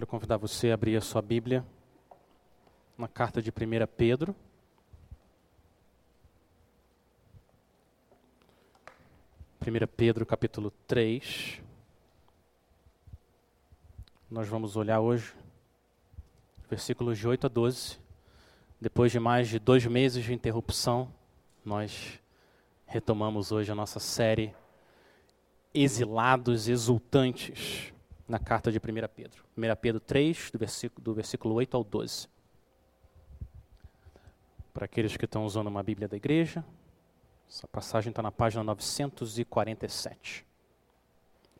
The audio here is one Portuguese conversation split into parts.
Quero convidar você a abrir a sua Bíblia na carta de 1 Pedro. Primeira Pedro capítulo 3. Nós vamos olhar hoje versículos de 8 a 12. Depois de mais de dois meses de interrupção, nós retomamos hoje a nossa série Exilados Exultantes na carta de 1 Pedro. 1 Pedro 3, do versículo, do versículo 8 ao 12. Para aqueles que estão usando uma Bíblia da igreja, essa passagem está na página 947.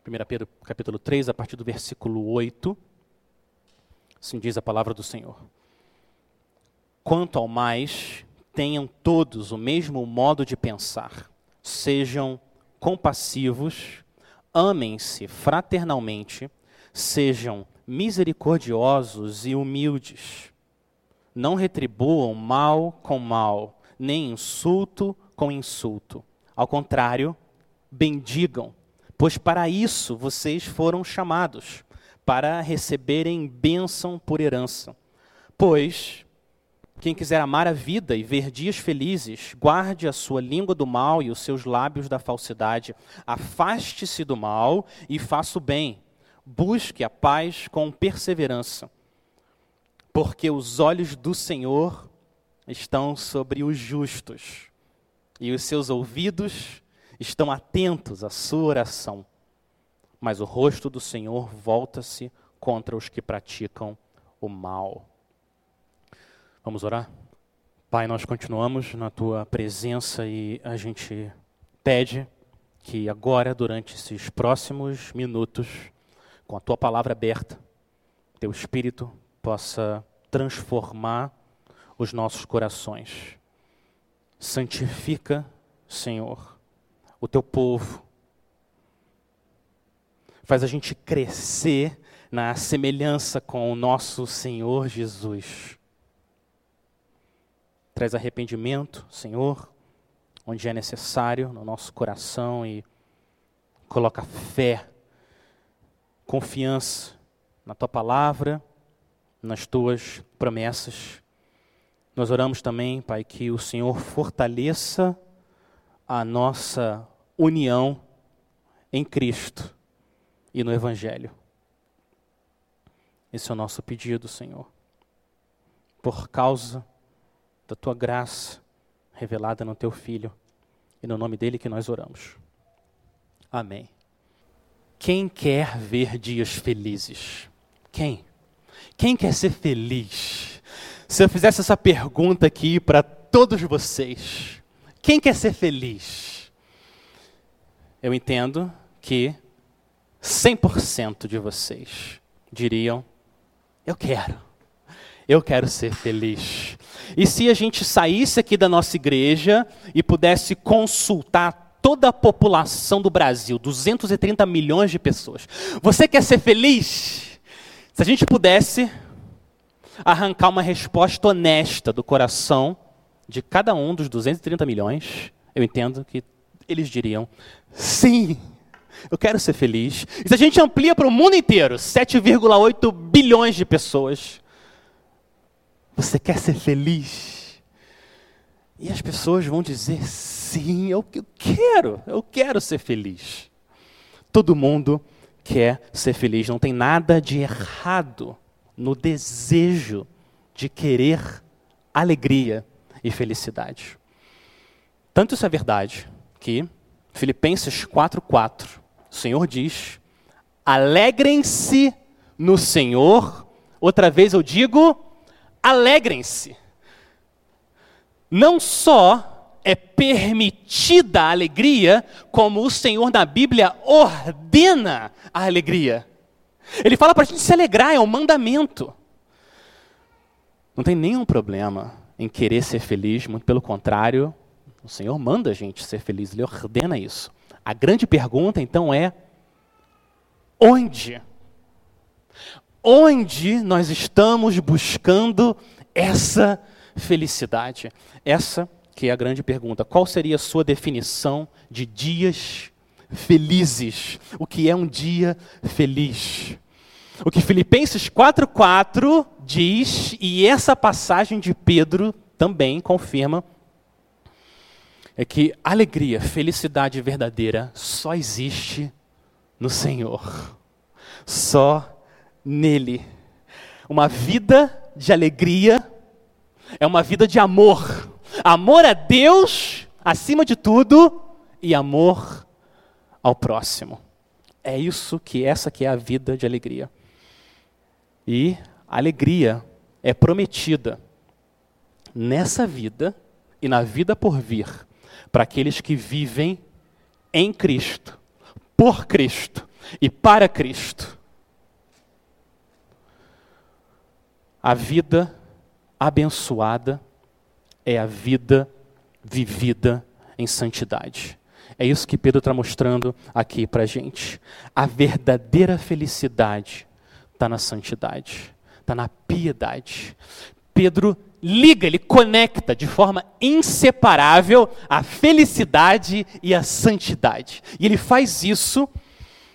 1 Pedro capítulo 3, a partir do versículo 8. Assim diz a palavra do Senhor. Quanto ao mais, tenham todos o mesmo modo de pensar, sejam compassivos, amem-se fraternalmente, Sejam misericordiosos e humildes. Não retribuam mal com mal, nem insulto com insulto. Ao contrário, bendigam, pois para isso vocês foram chamados, para receberem bênção por herança. Pois quem quiser amar a vida e ver dias felizes, guarde a sua língua do mal e os seus lábios da falsidade. Afaste-se do mal e faça o bem busque a paz com perseverança, porque os olhos do Senhor estão sobre os justos e os seus ouvidos estão atentos à sua oração. Mas o rosto do Senhor volta-se contra os que praticam o mal. Vamos orar? Pai, nós continuamos na tua presença e a gente pede que agora, durante esses próximos minutos, com a tua palavra aberta, teu espírito possa transformar os nossos corações. Santifica, Senhor, o teu povo. Faz a gente crescer na semelhança com o nosso Senhor Jesus. Traz arrependimento, Senhor, onde é necessário no nosso coração e coloca fé confiança na tua palavra, nas tuas promessas. Nós oramos também, Pai, que o Senhor fortaleça a nossa união em Cristo e no Evangelho. Esse é o nosso pedido, Senhor. Por causa da tua graça revelada no teu Filho e no nome dele que nós oramos. Amém. Quem quer ver dias felizes? Quem? Quem quer ser feliz? Se eu fizesse essa pergunta aqui para todos vocês, quem quer ser feliz? Eu entendo que 100% de vocês diriam: Eu quero. Eu quero ser feliz. E se a gente saísse aqui da nossa igreja e pudesse consultar toda a população do Brasil, 230 milhões de pessoas. Você quer ser feliz? Se a gente pudesse arrancar uma resposta honesta do coração de cada um dos 230 milhões, eu entendo que eles diriam: sim, eu quero ser feliz. E se a gente amplia para o mundo inteiro, 7,8 bilhões de pessoas, você quer ser feliz? E as pessoas vão dizer: sim, eu quero, eu quero ser feliz. Todo mundo quer ser feliz, não tem nada de errado no desejo de querer alegria e felicidade. Tanto isso é verdade que Filipenses 4:4, o Senhor diz: "Alegrem-se no Senhor". Outra vez eu digo: alegrem-se não só é permitida a alegria, como o Senhor na Bíblia ordena a alegria. Ele fala para a gente se alegrar, é um mandamento. Não tem nenhum problema em querer ser feliz, muito pelo contrário, o Senhor manda a gente ser feliz, Ele ordena isso. A grande pergunta então é: onde? Onde nós estamos buscando essa felicidade? Essa que é a grande pergunta. Qual seria a sua definição de dias felizes? O que é um dia feliz? O que Filipenses 4,4 diz, e essa passagem de Pedro também confirma, é que alegria, felicidade verdadeira só existe no Senhor. Só nele. Uma vida de alegria é uma vida de amor. Amor a Deus acima de tudo e amor ao próximo. É isso que essa que é a vida de alegria. E a alegria é prometida nessa vida e na vida por vir para aqueles que vivem em Cristo, por Cristo e para Cristo. A vida abençoada é a vida vivida em santidade. É isso que Pedro está mostrando aqui para a gente. A verdadeira felicidade está na santidade, está na piedade. Pedro liga, ele conecta de forma inseparável a felicidade e a santidade. E ele faz isso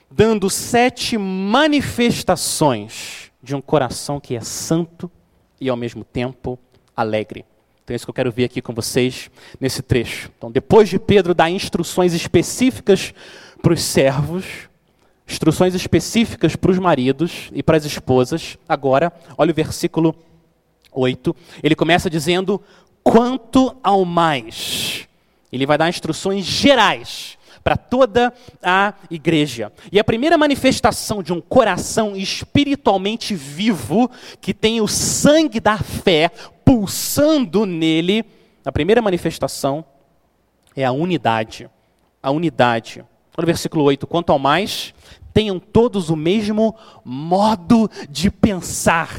dando sete manifestações de um coração que é santo e ao mesmo tempo alegre. Então é isso que eu quero ver aqui com vocês nesse trecho. Então, depois de Pedro dar instruções específicas para os servos, instruções específicas para os maridos e para as esposas, agora, olha o versículo 8. Ele começa dizendo: quanto ao mais. Ele vai dar instruções gerais para toda a igreja. E a primeira manifestação de um coração espiritualmente vivo, que tem o sangue da fé pulsando nele, a primeira manifestação é a unidade. A unidade. No versículo 8: quanto ao mais, tenham todos o mesmo modo de pensar.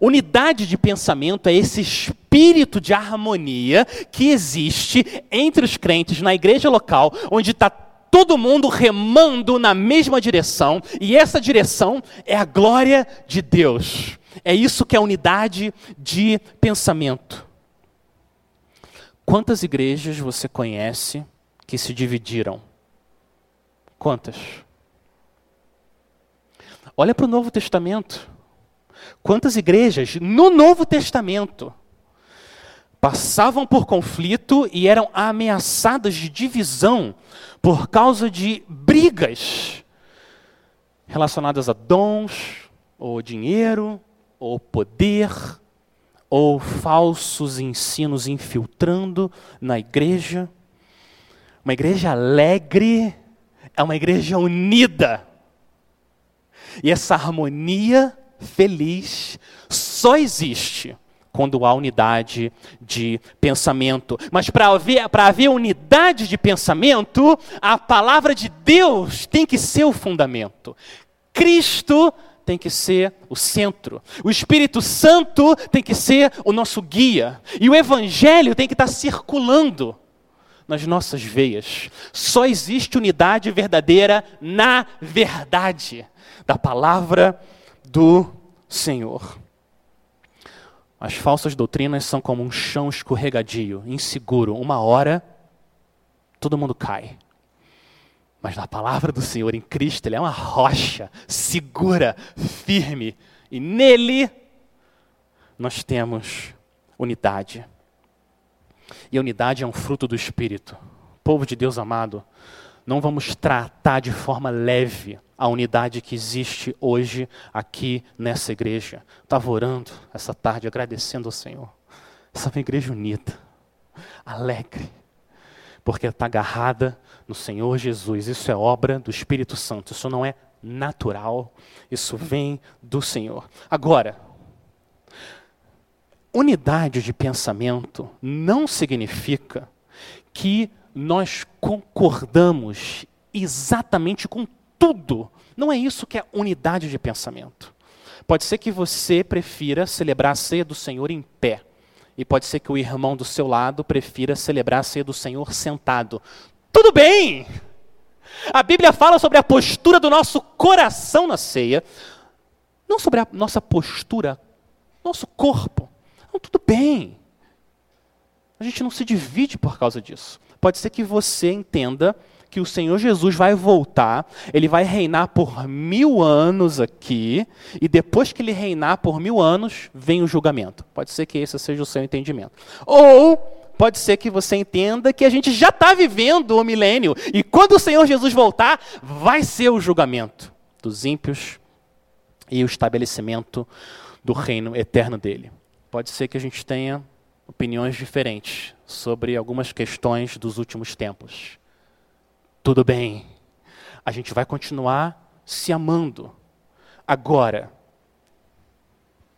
Unidade de pensamento é esse espírito de harmonia que existe entre os crentes na igreja local, onde está todo mundo remando na mesma direção, e essa direção é a glória de Deus. É isso que é unidade de pensamento. Quantas igrejas você conhece que se dividiram? Quantas? Olha para o Novo Testamento. Quantas igrejas no Novo Testamento passavam por conflito e eram ameaçadas de divisão por causa de brigas relacionadas a dons, ou dinheiro, ou poder, ou falsos ensinos infiltrando na igreja. Uma igreja alegre é uma igreja unida. E essa harmonia feliz só existe quando há unidade de pensamento. Mas para haver, haver unidade de pensamento, a palavra de Deus tem que ser o fundamento. Cristo tem que ser o centro. O Espírito Santo tem que ser o nosso guia. E o Evangelho tem que estar circulando nas nossas veias. Só existe unidade verdadeira na verdade da palavra do Senhor. As falsas doutrinas são como um chão escorregadio, inseguro. Uma hora, todo mundo cai. Mas na palavra do Senhor, em Cristo, Ele é uma rocha segura, firme. E nele nós temos unidade. E a unidade é um fruto do Espírito. Povo de Deus amado, não vamos tratar de forma leve a unidade que existe hoje aqui nessa igreja. Estava orando essa tarde, agradecendo ao Senhor. Essa é uma igreja unida, alegre, porque está agarrada no Senhor Jesus. Isso é obra do Espírito Santo. Isso não é natural. Isso vem do Senhor. Agora, unidade de pensamento não significa que nós concordamos exatamente com tudo. Não é isso que é unidade de pensamento. Pode ser que você prefira celebrar a ceia do Senhor em pé. E pode ser que o irmão do seu lado prefira celebrar a ceia do Senhor sentado. Tudo bem! A Bíblia fala sobre a postura do nosso coração na ceia, não sobre a nossa postura, nosso corpo. Tudo bem. A gente não se divide por causa disso. Pode ser que você entenda que o Senhor Jesus vai voltar, ele vai reinar por mil anos aqui, e depois que ele reinar por mil anos, vem o julgamento. Pode ser que esse seja o seu entendimento. Ou pode ser que você entenda que a gente já está vivendo o milênio, e quando o Senhor Jesus voltar, vai ser o julgamento dos ímpios e o estabelecimento do reino eterno dele. Pode ser que a gente tenha opiniões diferentes sobre algumas questões dos últimos tempos. Tudo bem, a gente vai continuar se amando. Agora,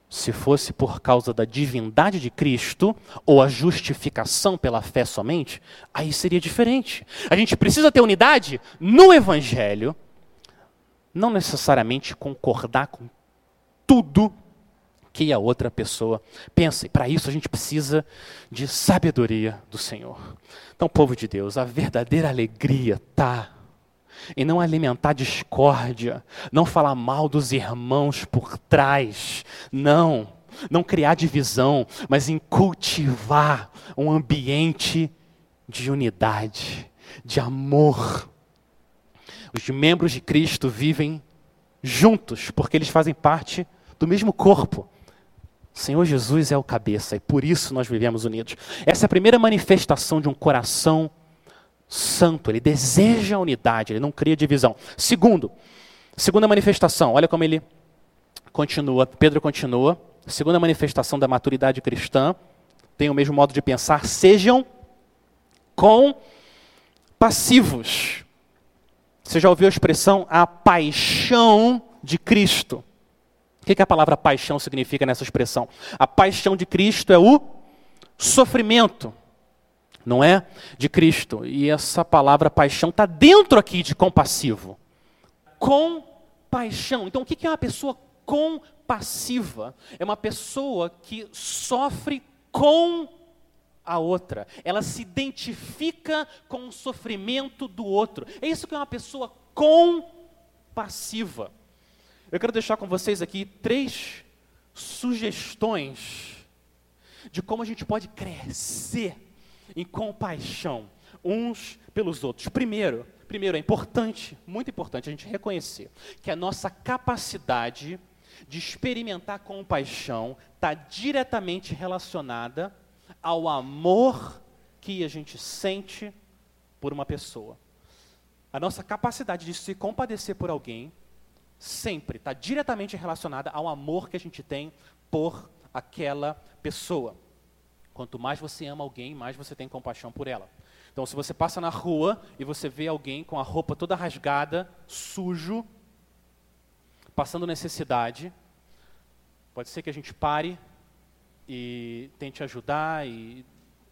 se fosse por causa da divindade de Cristo ou a justificação pela fé somente, aí seria diferente. A gente precisa ter unidade no Evangelho, não necessariamente concordar com tudo que a outra pessoa pensa. E para isso a gente precisa de sabedoria do Senhor. Então, povo de Deus, a verdadeira alegria está em não alimentar discórdia, não falar mal dos irmãos por trás, não, não criar divisão, mas em cultivar um ambiente de unidade, de amor. Os membros de Cristo vivem juntos porque eles fazem parte do mesmo corpo. O Senhor Jesus é o cabeça e por isso nós vivemos unidos. Essa é a primeira manifestação de um coração santo. Ele deseja a unidade, ele não cria divisão. Segundo, segunda manifestação, olha como ele continua, Pedro continua. Segunda manifestação da maturidade cristã, tem o mesmo modo de pensar, sejam compassivos. Você já ouviu a expressão a paixão de Cristo? Que, que a palavra paixão significa nessa expressão? A paixão de Cristo é o sofrimento, não é? De Cristo. E essa palavra paixão está dentro aqui de compassivo. Compaixão. Então, o que é uma pessoa compassiva? É uma pessoa que sofre com a outra. Ela se identifica com o sofrimento do outro. É isso que é uma pessoa compassiva. Eu quero deixar com vocês aqui três sugestões de como a gente pode crescer em compaixão uns pelos outros. Primeiro, primeiro é importante, muito importante a gente reconhecer que a nossa capacidade de experimentar compaixão está diretamente relacionada ao amor que a gente sente por uma pessoa. A nossa capacidade de se compadecer por alguém sempre está diretamente relacionada ao amor que a gente tem por aquela pessoa. Quanto mais você ama alguém, mais você tem compaixão por ela. Então, se você passa na rua e você vê alguém com a roupa toda rasgada, sujo, passando necessidade, pode ser que a gente pare e tente ajudar e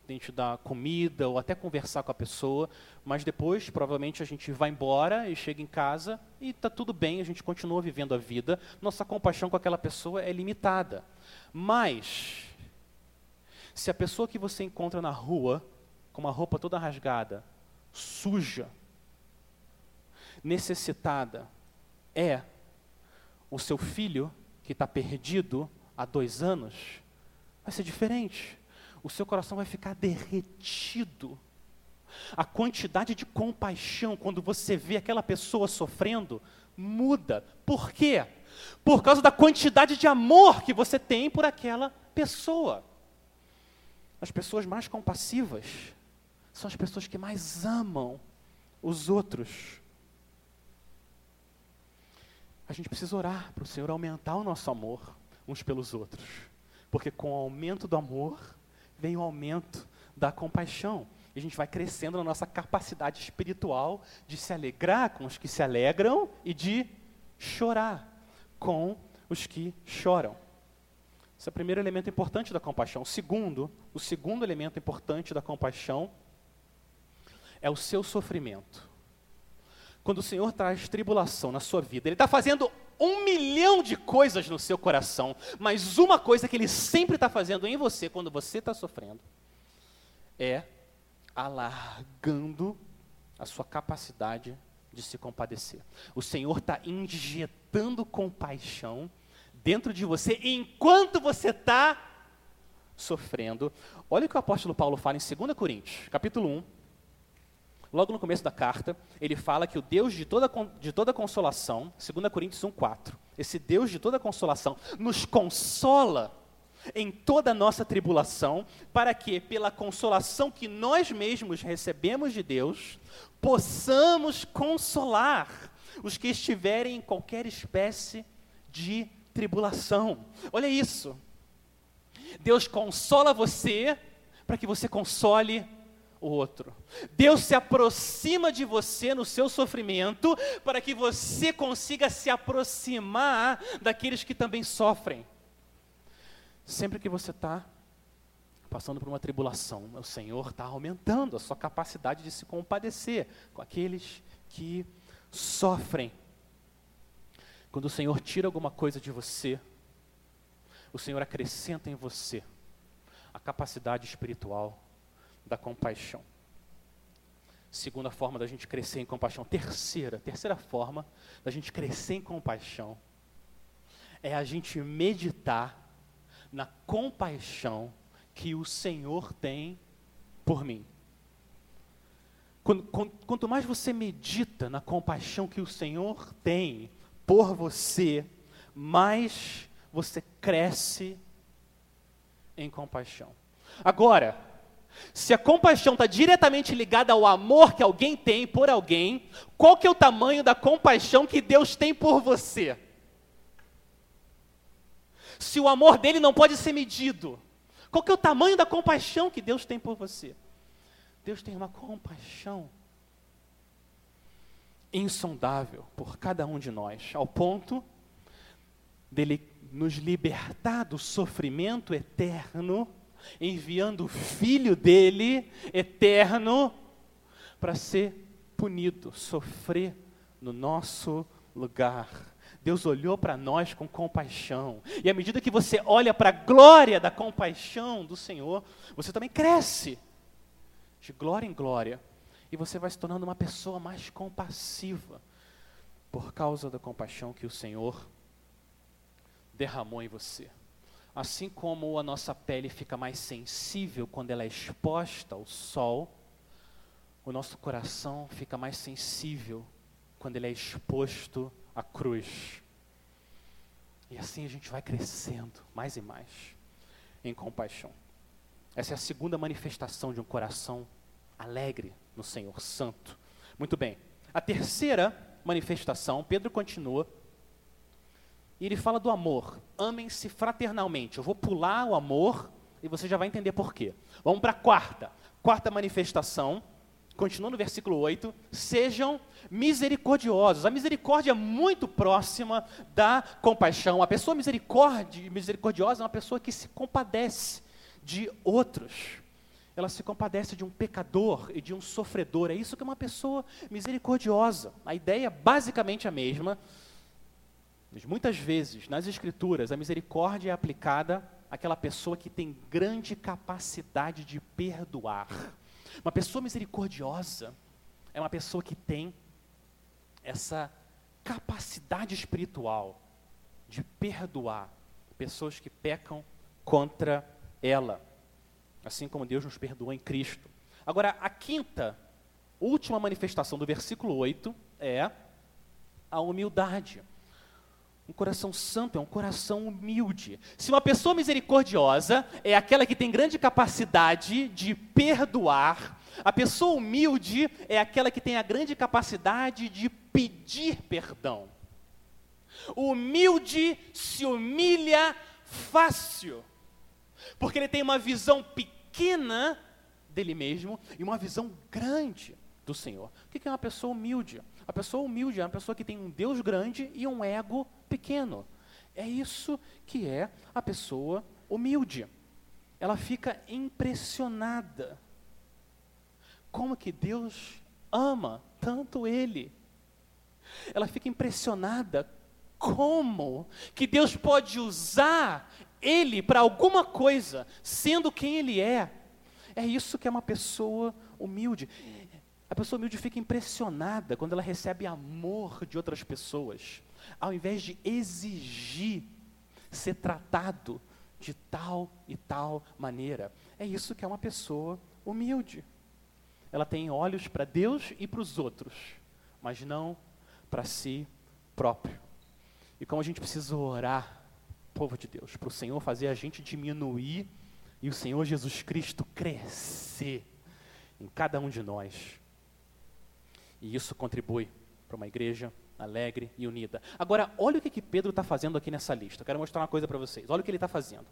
tente dar comida ou até conversar com a pessoa, mas depois provavelmente a gente vai embora e chega em casa e está tudo bem, a gente continua vivendo a vida, nossa compaixão com aquela pessoa é limitada. Mas, se a pessoa que você encontra na rua, com uma roupa toda rasgada, suja, necessitada, é o seu filho que está perdido há dois anos, vai ser diferente o seu coração vai ficar derretido. A quantidade de compaixão quando você vê aquela pessoa sofrendo muda. Por quê? Por causa da quantidade de amor que você tem por aquela pessoa. As pessoas mais compassivas são as pessoas que mais amam os outros. A gente precisa orar para o Senhor aumentar o nosso amor uns pelos outros. Porque com o aumento do amor, vem o aumento da compaixão. E a gente vai crescendo na nossa capacidade espiritual de se alegrar com os que se alegram e de chorar com os que choram. Esse é o primeiro elemento importante da compaixão. O segundo, o segundo elemento importante da compaixão é o seu sofrimento. Quando o Senhor traz tribulação na sua vida, Ele está fazendo um milhão de coisas no seu coração, mas uma coisa que ele sempre está fazendo em você, quando você está sofrendo, é alargando a sua capacidade de se compadecer. O Senhor está injetando compaixão dentro de você enquanto você está sofrendo. Olha o que o apóstolo Paulo fala em 2 Coríntios, capítulo 1, Logo no começo da carta, ele fala que o Deus de toda, de toda consolação, 2 Coríntios 1,4, esse Deus de toda consolação, nos consola em toda a nossa tribulação, para que, pela consolação que nós mesmos recebemos de Deus, possamos consolar os que estiverem em qualquer espécie de tribulação. Olha isso. Deus consola você para que você console o outro. Deus se aproxima de você no seu sofrimento para que você consiga se aproximar daqueles que também sofrem. Sempre que você está passando por uma tribulação, o Senhor está aumentando a sua capacidade de se compadecer com aqueles que sofrem. Quando o Senhor tira alguma coisa de você, o Senhor acrescenta em você a capacidade espiritual da compaixão. Segunda forma da gente crescer em compaixão. Terceira, terceira forma da gente crescer em compaixão é a gente meditar na compaixão que o Senhor tem por mim. Quanto, mais você medita na compaixão que o Senhor tem por você, mais você cresce em compaixão. Agora, se a compaixão está diretamente ligada ao amor que alguém tem por alguém, qual que é o tamanho da compaixão que Deus tem por você? Se o amor dele não pode ser medido, qual que é o tamanho da compaixão que Deus tem por você? Deus tem uma compaixão insondável por cada um de nós, ao ponto dele nos libertar do sofrimento eterno enviando o filho dele, eterno, para ser punido, sofrer no nosso lugar. Deus olhou para nós com compaixão. E à medida que você olha para a glória da compaixão do Senhor, você também cresce de glória em glória. E você vai se tornando uma pessoa mais compassiva por causa da compaixão que o Senhor derramou em você. Assim como a nossa pele fica mais sensível quando ela é exposta ao sol, o nosso coração fica mais sensível quando ele é exposto à cruz. E assim a gente vai crescendo mais e mais em compaixão. Essa é a segunda manifestação de um coração alegre no Senhor Santo. Muito bem. A terceira manifestação, Pedro continua e ele fala do amor. Amem-se fraternalmente. Eu vou pular o amor e você já vai entender por quê. Vamos para a quarta. Quarta manifestação. Continua no versículo 8. Sejam misericordiosos. A misericórdia é muito próxima da compaixão. A pessoa misericordiosa é uma pessoa que se compadece de outros. Ela se compadece de um pecador e de um sofredor. É isso que é uma pessoa misericordiosa. A ideia é basicamente a mesma muitas vezes, nas Escrituras, a misericórdia é aplicada àquela pessoa que tem grande capacidade de perdoar. Uma pessoa misericordiosa é uma pessoa que tem essa capacidade espiritual de perdoar pessoas que pecam contra ela, assim como Deus nos perdoou em Cristo. Agora, a quinta, última manifestação do versículo 8 é a humildade. Um coração santo é um coração humilde. Se uma pessoa misericordiosa é aquela que tem grande capacidade de perdoar, a pessoa humilde é aquela que tem a grande capacidade de pedir perdão. O humilde se humilha fácil, porque ele tem uma visão pequena dele mesmo e uma visão grande do Senhor. O que é uma pessoa humilde? A pessoa humilde é uma pessoa que tem um Deus grande e um ego pequeno. É isso que é a pessoa humilde. Ela fica impressionada. Como que Deus ama tanto ele? Ela fica impressionada como que Deus pode usar ele para alguma coisa, sendo quem ele é. É isso que é uma pessoa humilde. A pessoa humilde fica impressionada quando ela recebe amor de outras pessoas, ao invés de exigir ser tratado de tal e tal maneira. É isso que é uma pessoa humilde. ela tem olhos para Deus e para os outros, mas não para si próprio. E como a gente precisa orar, povo de Deus, para o Senhor fazer a gente diminuir e o Senhor Jesus Cristo crescer em cada um de nós. E isso contribui para uma igreja alegre e unida. Agora, olha o que, que Pedro está fazendo aqui nessa lista. Eu quero mostrar uma coisa para vocês. Olha o que ele está fazendo.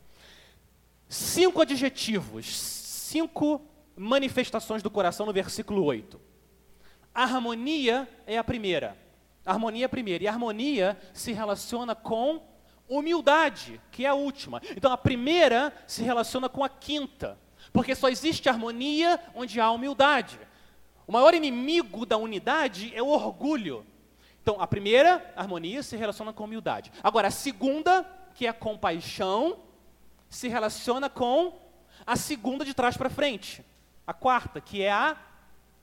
Cinco adjetivos, cinco manifestações do coração no versículo 8. A harmonia é a primeira. A harmonia é a primeira. E a harmonia se relaciona com humildade, que é a última. Então a primeira se relaciona com a quinta. Porque só existe harmonia onde há humildade. O maior inimigo da unidade é o orgulho. Então, a primeira, harmonia, se relaciona com humildade. Agora, a segunda, que é a compaixão, se relaciona com a segunda de trás para frente. A quarta, que é a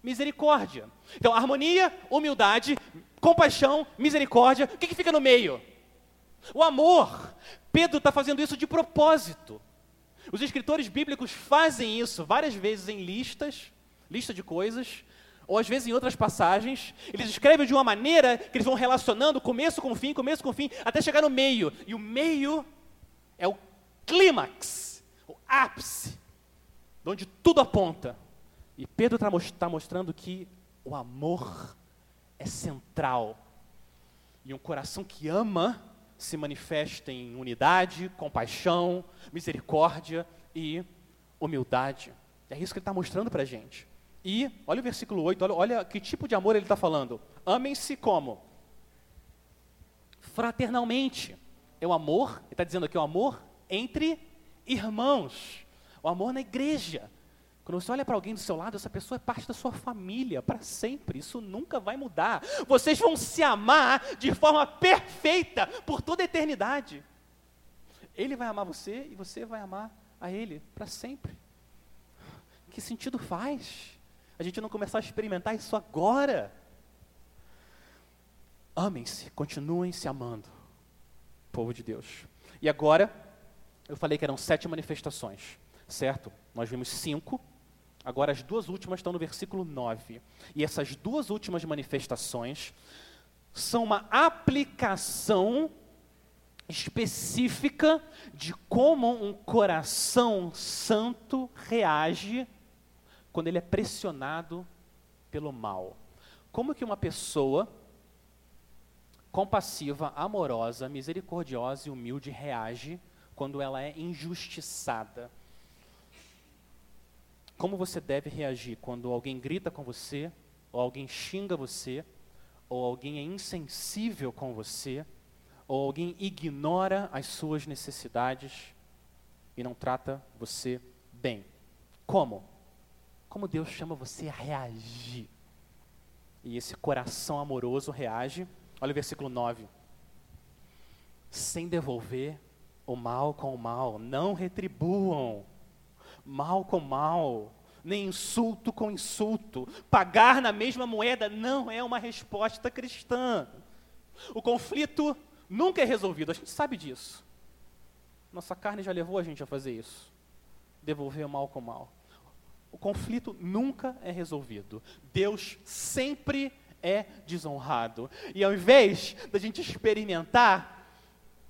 misericórdia. Então, harmonia, humildade, compaixão, misericórdia. O que, que fica no meio? O amor. Pedro está fazendo isso de propósito. Os escritores bíblicos fazem isso várias vezes em listas, lista de coisas, ou às vezes em outras passagens, eles escrevem de uma maneira que eles vão relacionando começo com fim, começo com fim, até chegar no meio. E o meio é o clímax, o ápice, onde tudo aponta. E Pedro está tá mostrando que o amor é central. E um coração que ama se manifesta em unidade, compaixão, misericórdia e humildade. É isso que ele está mostrando para a gente. E, olha o versículo 8, olha, olha que tipo de amor ele está falando. Amem-se como? Fraternalmente. É o amor, ele está dizendo aqui, o amor entre irmãos. O amor na igreja. Quando você olha para alguém do seu lado, essa pessoa é parte da sua família para sempre. Isso nunca vai mudar. Vocês vão se amar de forma perfeita por toda a eternidade. Ele vai amar você e você vai amar a ele para sempre. Que sentido faz? A gente não começar a experimentar isso agora? Amem-se, continuem se amando, povo de Deus. E agora, eu falei que eram sete manifestações, certo? Nós vimos cinco, agora as duas últimas estão no versículo 9. E essas duas últimas manifestações são uma aplicação específica de como um coração santo reage quando ele é pressionado pelo mal. Como que uma pessoa compassiva, amorosa, misericordiosa e humilde reage quando ela é injustiçada? Como você deve reagir quando alguém grita com você, ou alguém xinga você, ou alguém é insensível com você, ou alguém ignora as suas necessidades e não trata você bem? Como? Como Deus chama você a reagir. E esse coração amoroso reage. Olha o versículo 9. Sem devolver o mal com o mal, não retribuam mal com mal, nem insulto com insulto. Pagar na mesma moeda não é uma resposta cristã. O conflito nunca é resolvido, a gente sabe disso. Nossa carne já levou a gente a fazer isso. Devolver o mal com o mal o conflito nunca é resolvido. Deus sempre é desonrado. E ao invés da gente experimentar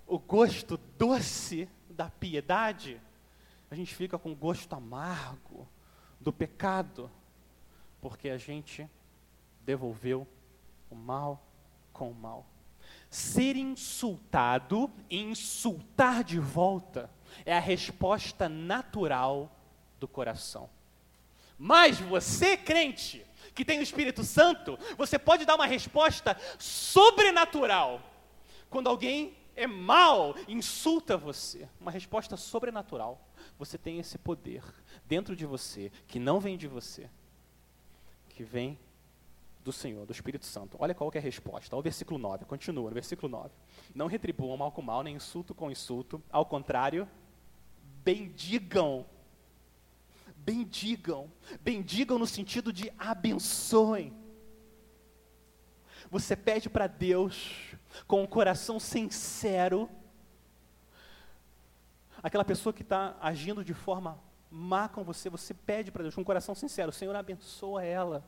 o gosto doce da piedade, a gente fica com o gosto amargo do pecado, porque a gente devolveu o mal com o mal. Ser insultado e insultar de volta é a resposta natural do coração. Mas você, crente, que tem o Espírito Santo, você pode dar uma resposta sobrenatural. Quando alguém é mal, insulta você, uma resposta sobrenatural. Você tem esse poder dentro de você, que não vem de você, que vem do Senhor, do Espírito Santo. Olha qual é a resposta. Olha o versículo 9, continua no versículo 9. Não retribuam mal com mal, nem insulto com insulto. Ao contrário, bendigam bendigam. Bendigam no sentido de abençoem. Você pede para Deus com um coração sincero, aquela pessoa que está agindo de forma má com você, você pede para Deus com um coração sincero: Senhor, abençoa ela.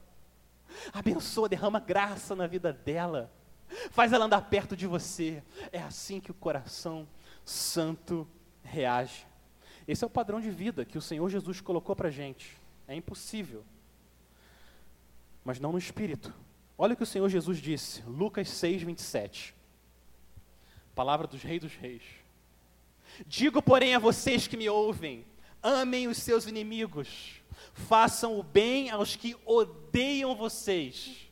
Abençoa, derrama graça na vida dela. Faz ela andar perto de você. É assim que o coração santo reage. Esse é o padrão de vida que o Senhor Jesus colocou para a gente. É impossível. Mas não no espírito. Olha o que o Senhor Jesus disse, Lucas 6, 27. Palavra dos reis dos reis. Digo, porém, a vocês que me ouvem: amem os seus inimigos, façam o bem aos que odeiam vocês,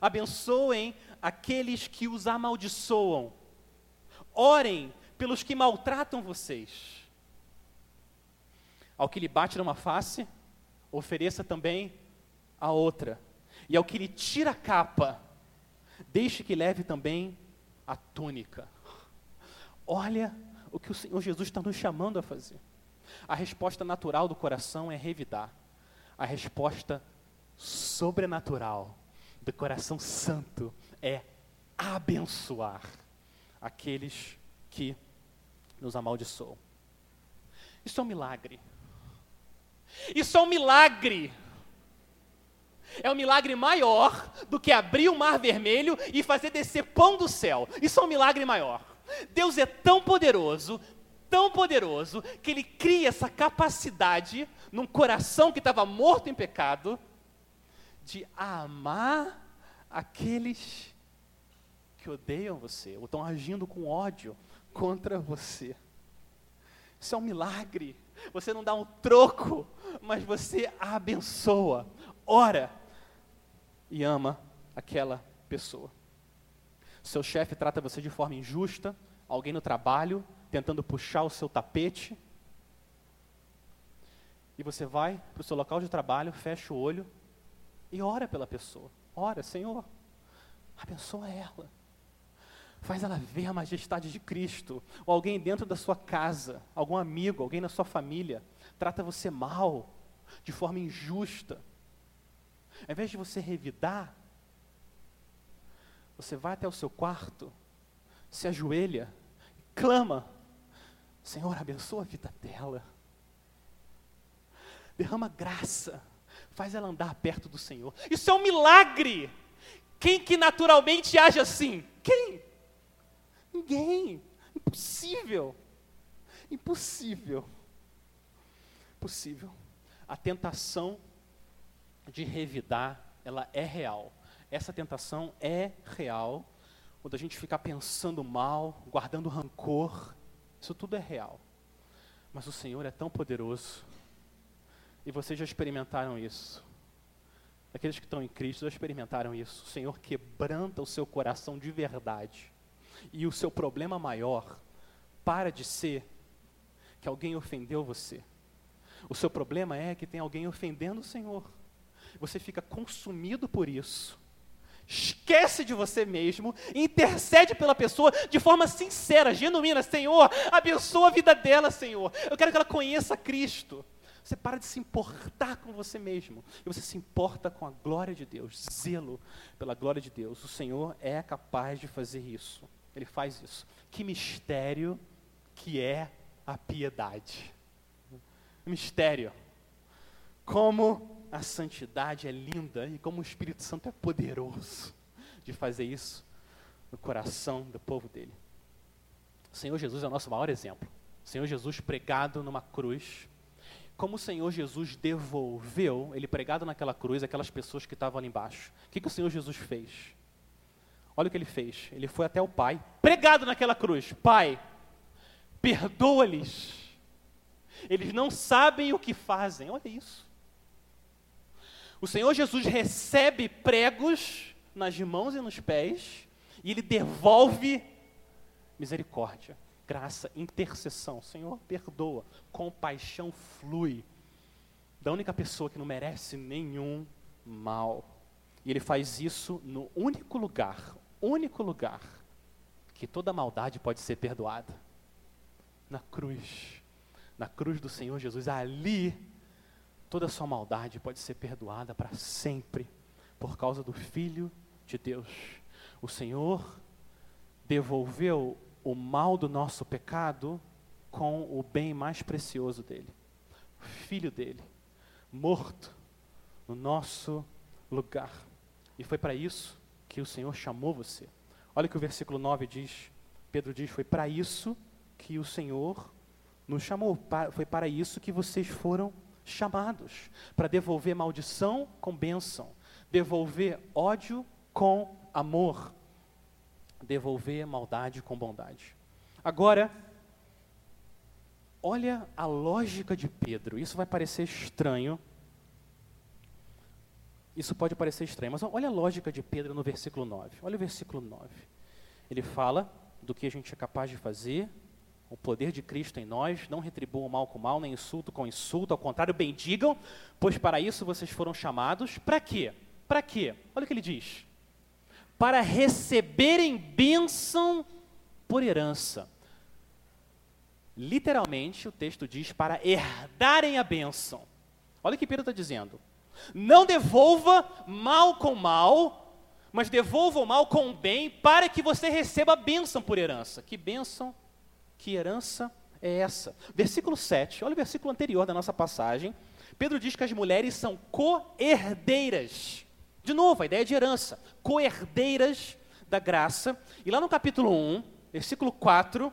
abençoem aqueles que os amaldiçoam, orem pelos que maltratam vocês. Ao que lhe bate numa face, ofereça também a outra. E ao que lhe tira a capa, deixe que leve também a túnica. Olha o que o Senhor Jesus está nos chamando a fazer. A resposta natural do coração é revidar. A resposta sobrenatural do coração santo é abençoar aqueles que nos amaldiçoam. Isso é um milagre. Isso é um milagre. É um milagre maior do que abrir o mar vermelho e fazer descer pão do céu. Isso é um milagre maior. Deus é tão poderoso, tão poderoso, que Ele cria essa capacidade num coração que estava morto em pecado, de amar aqueles que odeiam você, ou estão agindo com ódio contra você. Isso é um milagre. Você não dá um troco, mas você abençoa, ora e ama aquela pessoa. Seu chefe trata você de forma injusta, alguém no trabalho tentando puxar o seu tapete. E você vai para o seu local de trabalho, fecha o olho e ora pela pessoa. Ora, Senhor, abençoa ela. Faz ela ver a majestade de Cristo. Ou alguém dentro da sua casa, algum amigo, alguém na sua família, trata você mal, de forma injusta. Ao invés de você revidar, você vai até o seu quarto, se ajoelha, clama: Senhor, abençoa a vida dela. Derrama graça, faz ela andar perto do Senhor. Isso é um milagre. Quem que naturalmente age assim? Quem? Impossível. Impossível. Impossível. A tentação de revidar, ela é real essa tentação é real. Quando a gente ficar pensando mal, guardando rancor, isso tudo é real. Mas o Senhor é tão poderoso. E vocês já experimentaram isso. Aqueles que estão em Cristo já experimentaram isso. O Senhor quebranta o seu coração de verdade. E o seu problema maior para de ser que alguém ofendeu você. O seu problema é que tem alguém ofendendo o Senhor. Você fica consumido por isso esquece de você mesmo, intercede pela pessoa de forma sincera, genuína. Senhor, abençoa a vida dela, Senhor. Eu quero que ela conheça Cristo. Você para de se importar com você mesmo e você se importa com a glória de Deus, zelo pela glória de Deus. O Senhor é capaz de fazer isso. Ele faz isso. Que mistério que é a piedade. Mistério. Como a santidade é linda e como o Espírito Santo é poderoso de fazer isso no coração do povo dele. O Senhor Jesus é o nosso maior exemplo. O Senhor Jesus pregado numa cruz. Como o Senhor Jesus devolveu, ele pregado naquela cruz, aquelas pessoas que estavam ali embaixo. O que, que o Senhor Jesus fez? Olha o que ele fez. Ele foi até o Pai, pregado naquela cruz. Pai, perdoa-lhes. Eles não sabem o que fazem. Olha isso. O Senhor Jesus recebe pregos nas mãos e nos pés e ele devolve misericórdia, graça, intercessão. Senhor, perdoa, compaixão flui da única pessoa que não merece nenhum mal. E ele faz isso no único lugar, único lugar que toda maldade pode ser perdoada. Na cruz. Na cruz do Senhor Jesus, ali toda sua maldade pode ser perdoada para sempre por causa do Filho de Deus. O Senhor devolveu o mal do nosso pecado com o bem mais precioso dele, o filho dele, morto no nosso lugar. E foi para isso que o Senhor chamou você. Olha que o versículo 9 diz. Pedro diz: Foi para isso que o Senhor nos chamou, foi para isso que vocês foram chamados para devolver maldição com bênção, devolver ódio com amor, devolver maldade com bondade. Agora, olha a lógica de Pedro. Isso vai parecer estranho. Isso pode parecer estranho, mas olha a lógica de Pedro no versículo 9. Olha o versículo 9. Ele fala do que a gente é capaz de fazer, o poder de Cristo em nós, não retribuam mal com mal, nem insulto com insulto, ao contrário, bendigam, pois para isso vocês foram chamados. Para quê? Para quê? Olha o que ele diz. Para receberem bênção por herança. Literalmente, o texto diz para herdarem a bênção. Olha o que Pedro está dizendo. Não devolva mal com mal, mas devolva o mal com o bem, para que você receba a bênção por herança. Que bênção, que herança é essa? Versículo 7, olha o versículo anterior da nossa passagem. Pedro diz que as mulheres são co-herdeiras. De novo, a ideia de herança. Co-herdeiras da graça. E lá no capítulo 1, versículo 4,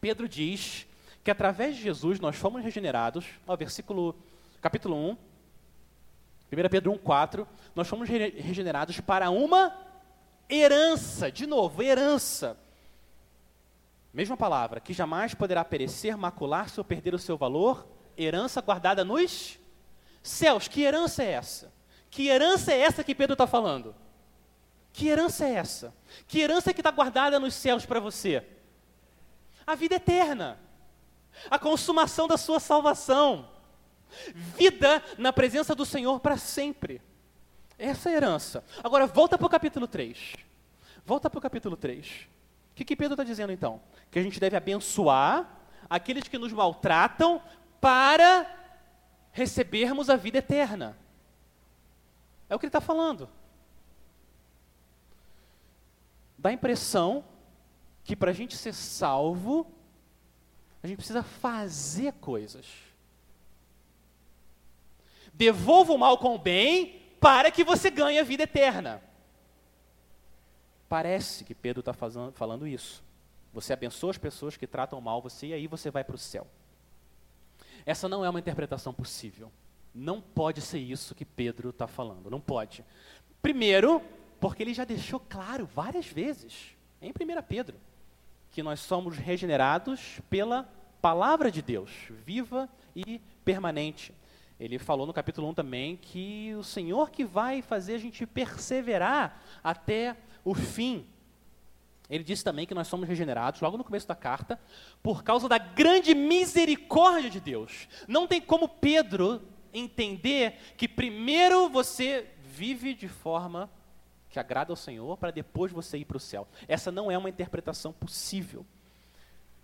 Pedro diz que através de Jesus nós fomos regenerados, ó, versículo, capítulo 1, 1 Pedro 1, 4, nós fomos regenerados para uma herança, de novo, herança. Mesma palavra, que jamais poderá perecer, macular-se ou perder o seu valor, herança guardada nos céus. Que herança é essa? Que herança é essa que Pedro está falando? Que herança é essa? Que herança é que está guardada nos céus para você? a vida eterna, a consumação da sua salvação, vida na presença do Senhor para sempre. Essa é a herança. Agora, volta para o capítulo 3. Volta para o capítulo 3. O que, que Pedro está dizendo então? Que a gente deve abençoar aqueles que nos maltratam para recebermos a vida eterna. É o que ele está falando. Dá a impressão que para a gente ser salvo, a gente precisa fazer coisas. Devolva o mal com o bem para que você ganhe a vida eterna. Parece que Pedro está falando isso. Você abençoa as pessoas que tratam mal você e aí você vai para o céu. Essa não é uma interpretação possível. Não pode ser isso que Pedro está falando. Não pode. Primeiro, porque ele já deixou claro várias vezes, em 1 Pedro, que nós somos regenerados pela palavra de Deus, viva e permanente. Ele falou no capítulo 1 também que o Senhor que vai fazer a gente perseverar até o fim. Ele disse também que nós somos regenerados, logo no começo da carta, por causa da grande misericórdia de Deus. Não tem como Pedro entender que primeiro você vive de forma que agrada ao Senhor, para depois você ir para o céu. Essa não é uma interpretação possível.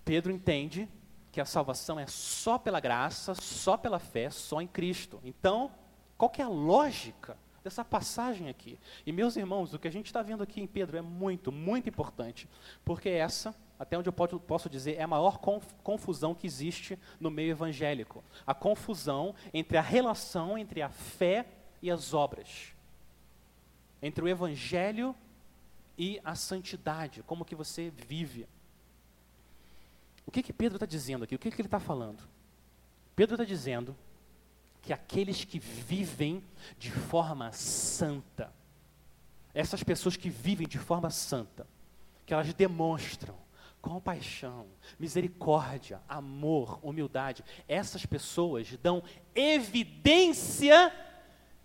Pedro entende que a salvação é só pela graça, só pela fé, só em Cristo. Então, qual que é a lógica dessa passagem aqui? E meus irmãos, o que a gente está vendo aqui em Pedro é muito, muito importante, porque essa, até onde eu posso dizer, é a maior confusão que existe no meio evangélico. A confusão entre a relação entre a fé e as obras entre o evangelho e a santidade, como que você vive. O que que Pedro está dizendo aqui? O que que ele está falando? Pedro está dizendo que aqueles que vivem de forma santa, essas pessoas que vivem de forma santa, que elas demonstram compaixão, misericórdia, amor, humildade, essas pessoas dão evidência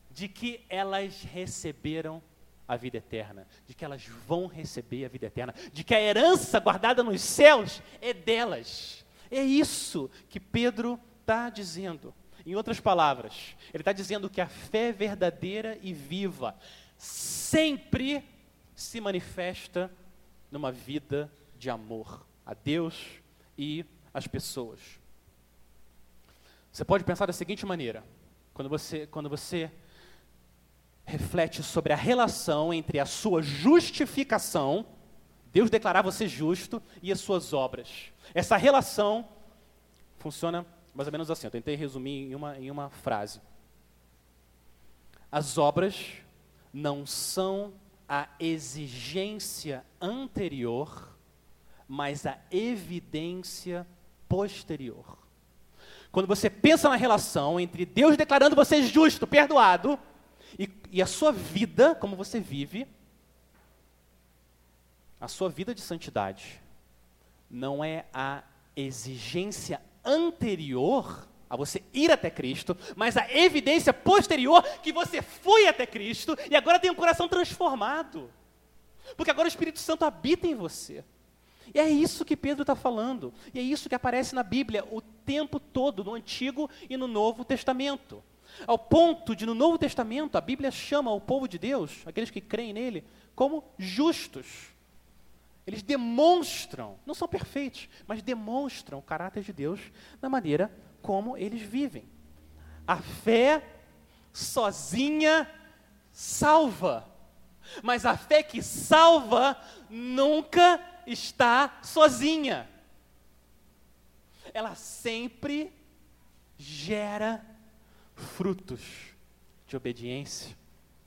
de que elas receberam a vida eterna, de que elas vão receber a vida eterna, de que a herança guardada nos céus é delas. É isso que Pedro está dizendo. Em outras palavras, ele está dizendo que a fé verdadeira e viva sempre se manifesta numa vida de amor a Deus e às pessoas. Você pode pensar da seguinte maneira: quando você, quando você reflete sobre a relação entre a sua justificação, Deus declarar você justo, e as suas obras. Essa relação funciona mais ou menos assim, eu tentei resumir em uma, em uma frase. As obras não são a exigência anterior, mas a evidência posterior. Quando você pensa na relação entre Deus declarando você justo, perdoado, e, e a sua vida, como você vive, a sua vida de santidade não é a exigência anterior a você ir até Cristo, mas a evidência posterior que você foi até Cristo e agora tem um coração transformado. Porque agora o Espírito Santo habita em você. E é isso que Pedro está falando. E é isso que aparece na Bíblia o tempo todo, no Antigo e no Novo Testamento. Ao ponto de, no Novo Testamento, a Bíblia chama o povo de Deus, aqueles que creem nele, como justos. Eles demonstram, não são perfeitos, mas demonstram o caráter de Deus na maneira como eles vivem. A fé sozinha salva, mas a fé que salva nunca está sozinha. Ela sempre gera frutos de obediência,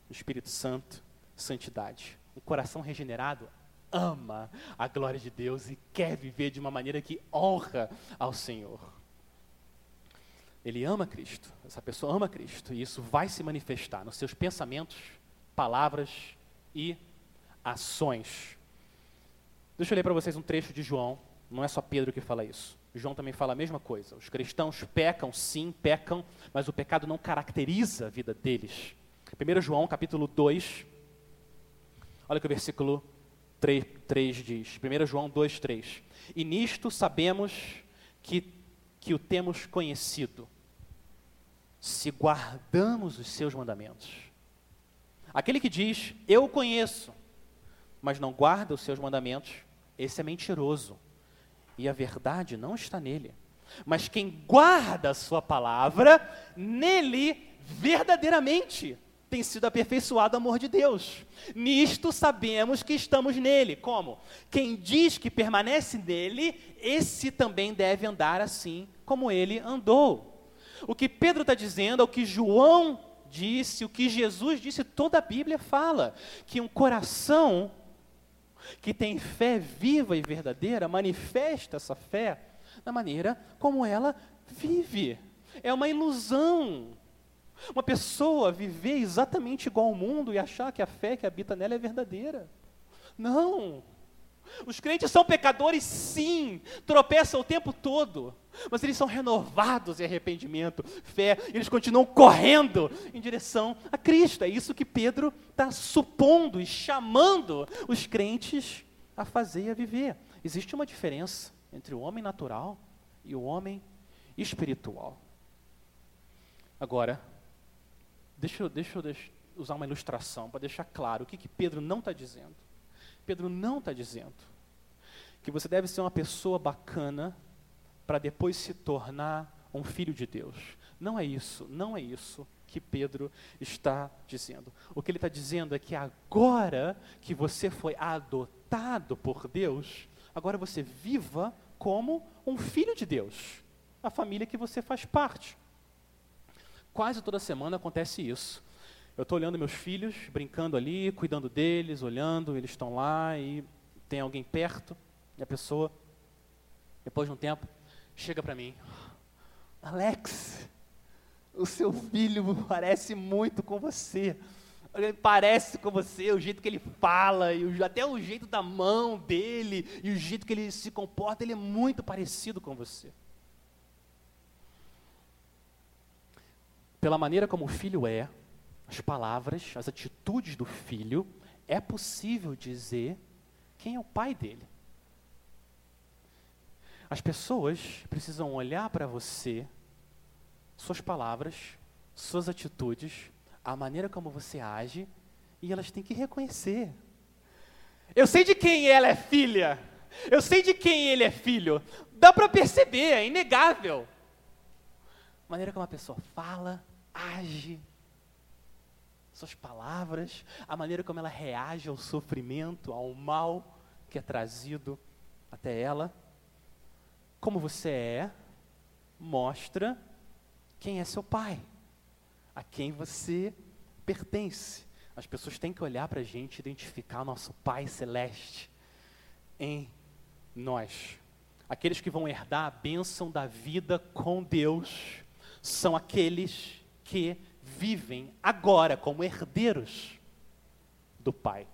do Espírito Santo, santidade. Um coração regenerado ama a glória de Deus e quer viver de uma maneira que honra ao Senhor. Ele ama Cristo, essa pessoa ama Cristo, e isso vai se manifestar nos seus pensamentos, palavras e ações. Deixa eu ler para vocês um trecho de João, não é só Pedro que fala isso. João também fala a mesma coisa. Os cristãos pecam, sim, pecam, mas o pecado não caracteriza a vida deles. 1 João capítulo 2, olha que o versículo 3, 3 diz. 1 João 2, 3. E nisto sabemos que que o temos conhecido, se guardamos os seus mandamentos. Aquele que diz, eu conheço, mas não guarda os seus mandamentos, esse é mentiroso. E a verdade não está nele. Mas quem guarda a sua palavra, nele verdadeiramente tem sido aperfeiçoado o amor de Deus. Nisto sabemos que estamos nele. Como? Quem diz que permanece nele, esse também deve andar assim como ele andou. O que Pedro está dizendo é o que João disse, o que Jesus disse, toda a Bíblia fala: que um coração que tem fé viva e verdadeira manifesta essa fé da maneira como ela vive. É uma ilusão uma pessoa viver exatamente igual ao mundo e achar que a fé que habita nela é verdadeira. Não. Os crentes são pecadores, sim, tropeçam o tempo todo, mas eles são renovados em arrependimento, fé, eles continuam correndo em direção a Cristo. É isso que Pedro está supondo e chamando os crentes a fazer e a viver. Existe uma diferença entre o homem natural e o homem espiritual. Agora, Deixa deixa eu usar uma ilustração para deixar claro o que, que Pedro não está dizendo. Pedro não está dizendo que você deve ser uma pessoa bacana para depois se tornar um filho de Deus. Não é isso, não é isso que Pedro está dizendo. O que ele está dizendo é que agora que você foi adotado por Deus, agora você viva como um filho de Deus, a família que você faz parte. Quase toda semana acontece isso. Eu estou olhando meus filhos, brincando ali, cuidando deles, olhando, eles estão lá e tem alguém perto, e a pessoa, depois de um tempo, chega para mim: Alex, o seu filho parece muito com você. Ele parece com você, o jeito que ele fala, e o, até o jeito da mão dele, e o jeito que ele se comporta, ele é muito parecido com você. pela maneira como o filho é, as palavras, as atitudes do filho, é possível dizer quem é o pai dele. As pessoas precisam olhar para você, suas palavras, suas atitudes, a maneira como você age, e elas têm que reconhecer. Eu sei de quem ela é filha. Eu sei de quem ele é filho. Dá para perceber, é inegável. A maneira como a pessoa fala, age, suas palavras, a maneira como ela reage ao sofrimento, ao mal que é trazido até ela, como você é, mostra quem é seu pai, a quem você pertence. As pessoas têm que olhar para a gente e identificar nosso Pai Celeste em nós. Aqueles que vão herdar a bênção da vida com Deus são aqueles que vivem agora como herdeiros do Pai.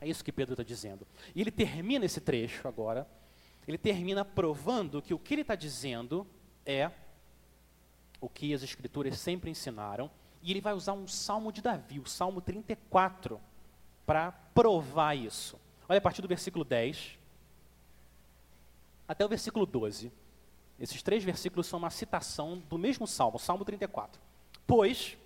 É isso que Pedro está dizendo. E ele termina esse trecho agora, ele termina provando que o que ele está dizendo é o que as Escrituras sempre ensinaram, e ele vai usar um salmo de Davi, o salmo 34, para provar isso. Olha a partir do versículo 10 até o versículo 12. Esses três versículos são uma citação do mesmo salmo, Salmo 34. Pois,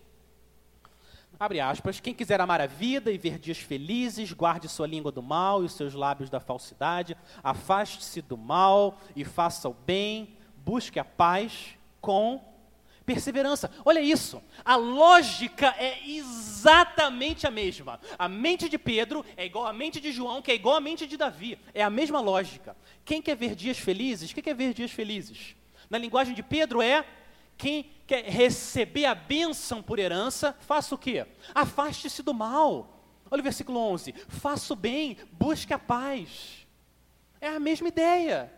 abre aspas, quem quiser amar a vida e ver dias felizes, guarde sua língua do mal e os seus lábios da falsidade, afaste-se do mal e faça o bem, busque a paz com perseverança. Olha isso, a lógica é exatamente a mesma. A mente de Pedro é igual à mente de João, que é igual à mente de Davi. É a mesma lógica. Quem quer ver dias felizes? Quem quer ver dias felizes? Na linguagem de Pedro é quem quer receber a bênção por herança, faça o quê? Afaste-se do mal. Olha o versículo 11. Faça o bem, busque a paz. É a mesma ideia.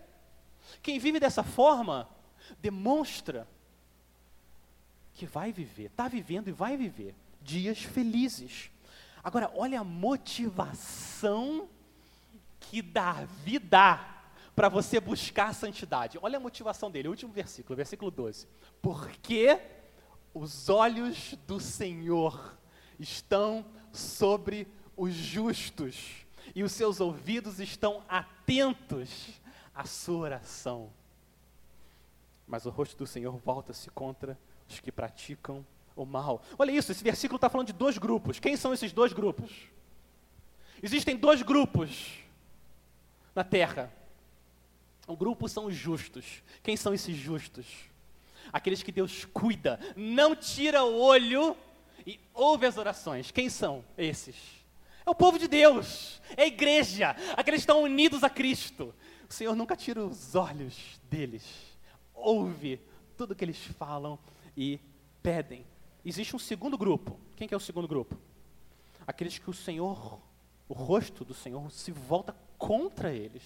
Quem vive dessa forma demonstra que vai viver, está vivendo e vai viver dias felizes. Agora, olha a motivação que Davi dá para você buscar a santidade. Olha a motivação dele, o último versículo, versículo 12. Porque os olhos do Senhor estão sobre os justos e os seus ouvidos estão atentos à sua oração. Mas o rosto do Senhor volta-se contra os que praticam o mal. Olha isso, esse versículo está falando de dois grupos. Quem são esses dois grupos? Existem dois grupos na terra. Um grupo são os justos. Quem são esses justos? Aqueles que Deus cuida, não tira o olho e ouve as orações. Quem são esses? É o povo de Deus, é a igreja, aqueles que estão unidos a Cristo. O Senhor nunca tira os olhos deles, ouve tudo que eles falam e pedem. Existe um segundo grupo. Quem que é o segundo grupo? Aqueles que o Senhor, o rosto do Senhor se volta contra eles.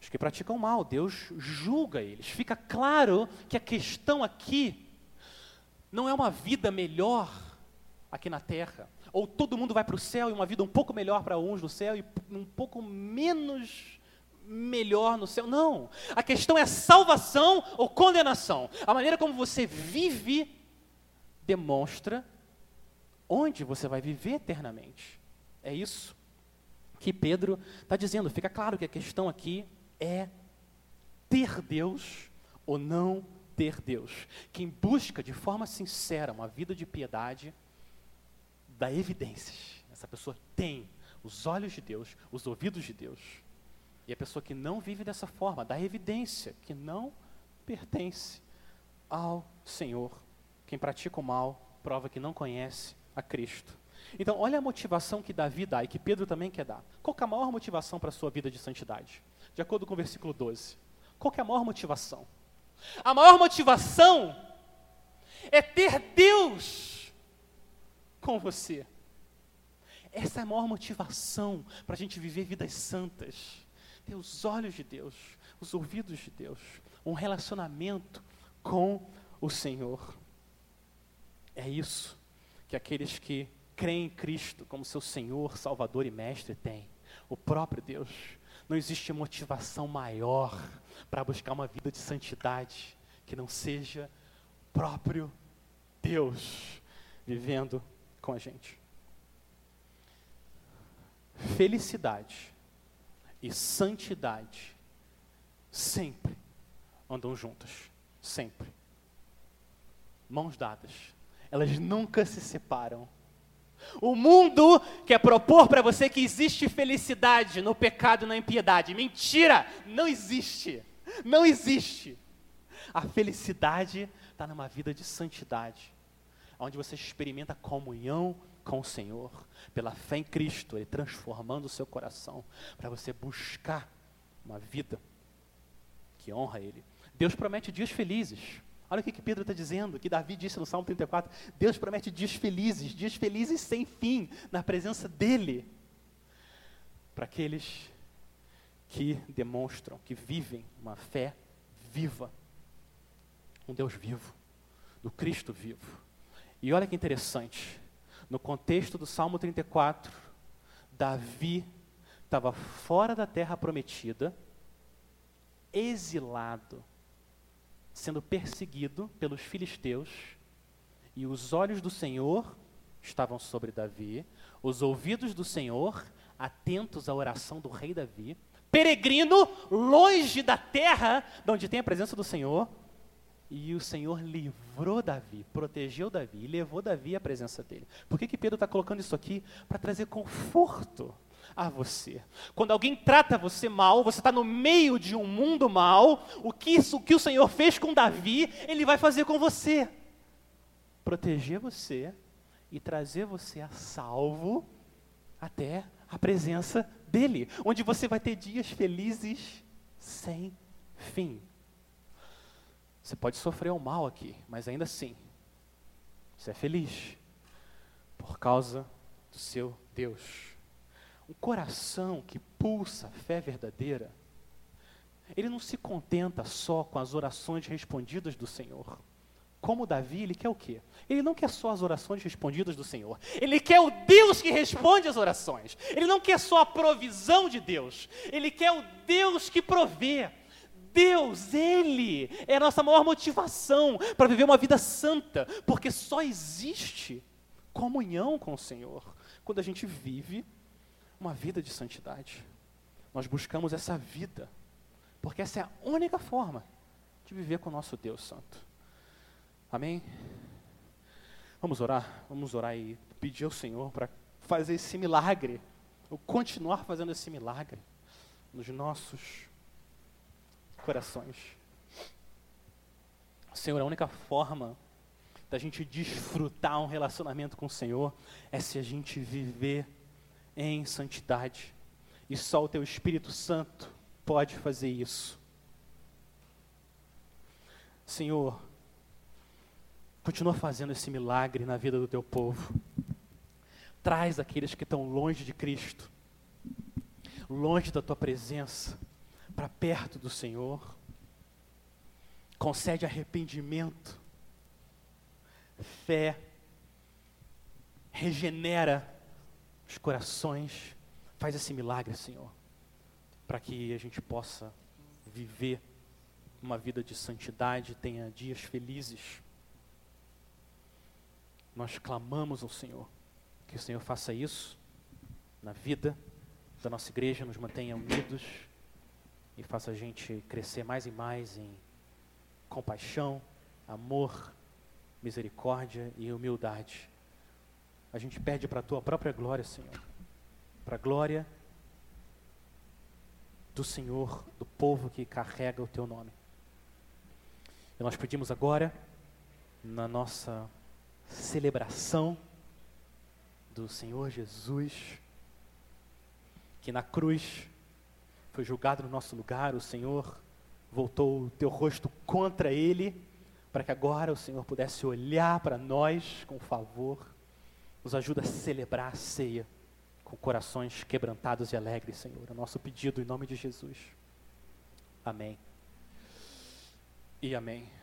Os que praticam mal, Deus julga eles. Fica claro que a questão aqui não é uma vida melhor aqui na terra, ou todo mundo vai para o céu e uma vida um pouco melhor para uns no céu e um pouco menos melhor no céu. Não. A questão é salvação ou condenação. A maneira como você vive demonstra onde você vai viver eternamente. É isso que Pedro está dizendo. Fica claro que a questão aqui é ter Deus ou não ter Deus. Quem busca de forma sincera uma vida de piedade, dá evidências. Essa pessoa tem os olhos de Deus, os ouvidos de Deus. E a pessoa que não vive dessa forma dá evidência que não pertence ao Senhor. Quem pratica o mal prova que não conhece a Cristo. Então, olha a motivação que Davi dá e que Pedro também quer dar. Qual é a maior motivação para a sua vida de santidade? De acordo com o versículo 12. Qual é a maior motivação? A maior motivação é ter Deus com você. Essa é a maior motivação para a gente viver vidas santas ter os olhos de Deus, os ouvidos de Deus, um relacionamento com o Senhor. É isso que aqueles que creem em Cristo como seu Senhor, Salvador e Mestre têm. O próprio Deus. Não existe motivação maior para buscar uma vida de santidade que não seja próprio Deus vivendo com a gente. Felicidade e santidade sempre andam juntas, sempre. Mãos dadas. Elas nunca se separam. O mundo quer propor para você que existe felicidade no pecado e na impiedade. Mentira! Não existe. Não existe. A felicidade está numa vida de santidade, onde você experimenta comunhão com o Senhor, pela fé em Cristo, Ele transformando o seu coração, para você buscar uma vida que honra Ele. Deus promete dias felizes. Olha o que, que Pedro está dizendo, que Davi disse no Salmo 34. Deus promete dias felizes, dias felizes sem fim, na presença dEle. Para aqueles que demonstram, que vivem uma fé viva. Um Deus vivo, do Cristo vivo. E olha que interessante, no contexto do Salmo 34, Davi estava fora da terra prometida, exilado, sendo perseguido pelos filisteus, e os olhos do Senhor estavam sobre Davi, os ouvidos do Senhor atentos à oração do rei Davi, peregrino longe da terra, de onde tem a presença do Senhor, e o Senhor livrou Davi, protegeu Davi e levou Davi à presença dele. Por que, que Pedro está colocando isso aqui? Para trazer conforto a você. Quando alguém trata você mal, você está no meio de um mundo mal, o que, isso, o que o Senhor fez com Davi, ele vai fazer com você. Proteger você e trazer você a salvo até a presença dele, onde você vai ter dias felizes sem fim. Você pode sofrer o mal aqui, mas ainda assim, você é feliz por causa do seu Deus. Um coração que pulsa a fé verdadeira, ele não se contenta só com as orações respondidas do Senhor. Como Davi, ele quer o quê? Ele não quer só as orações respondidas do Senhor. Ele quer o Deus que responde as orações. Ele não quer só a provisão de Deus. Ele quer o Deus que provê. Deus, Ele é a nossa maior motivação para viver uma vida santa, porque só existe comunhão com o Senhor quando a gente vive uma vida de santidade. Nós buscamos essa vida, porque essa é a única forma de viver com o nosso Deus Santo. Amém? Vamos orar, vamos orar e pedir ao Senhor para fazer esse milagre, ou continuar fazendo esse milagre nos nossos corações. Senhor, a única forma da gente desfrutar um relacionamento com o Senhor é se a gente viver em santidade. E só o Teu Espírito Santo pode fazer isso. Senhor, continua fazendo esse milagre na vida do Teu povo. Traz aqueles que estão longe de Cristo, longe da Tua presença para perto do Senhor, concede arrependimento, fé, regenera os corações, faz esse milagre, Senhor, para que a gente possa viver uma vida de santidade, tenha dias felizes. Nós clamamos ao Senhor, que o Senhor faça isso na vida da nossa igreja, nos mantenha unidos e faça a gente crescer mais e mais em compaixão, amor, misericórdia e humildade. A gente pede para a tua própria glória, Senhor, para a glória do Senhor, do povo que carrega o teu nome. E nós pedimos agora, na nossa celebração do Senhor Jesus, que na cruz foi julgado no nosso lugar, o Senhor voltou o teu rosto contra ele, para que agora o Senhor pudesse olhar para nós com favor, nos ajuda a celebrar a ceia com corações quebrantados e alegres, Senhor. É o nosso pedido em nome de Jesus. Amém. E amém.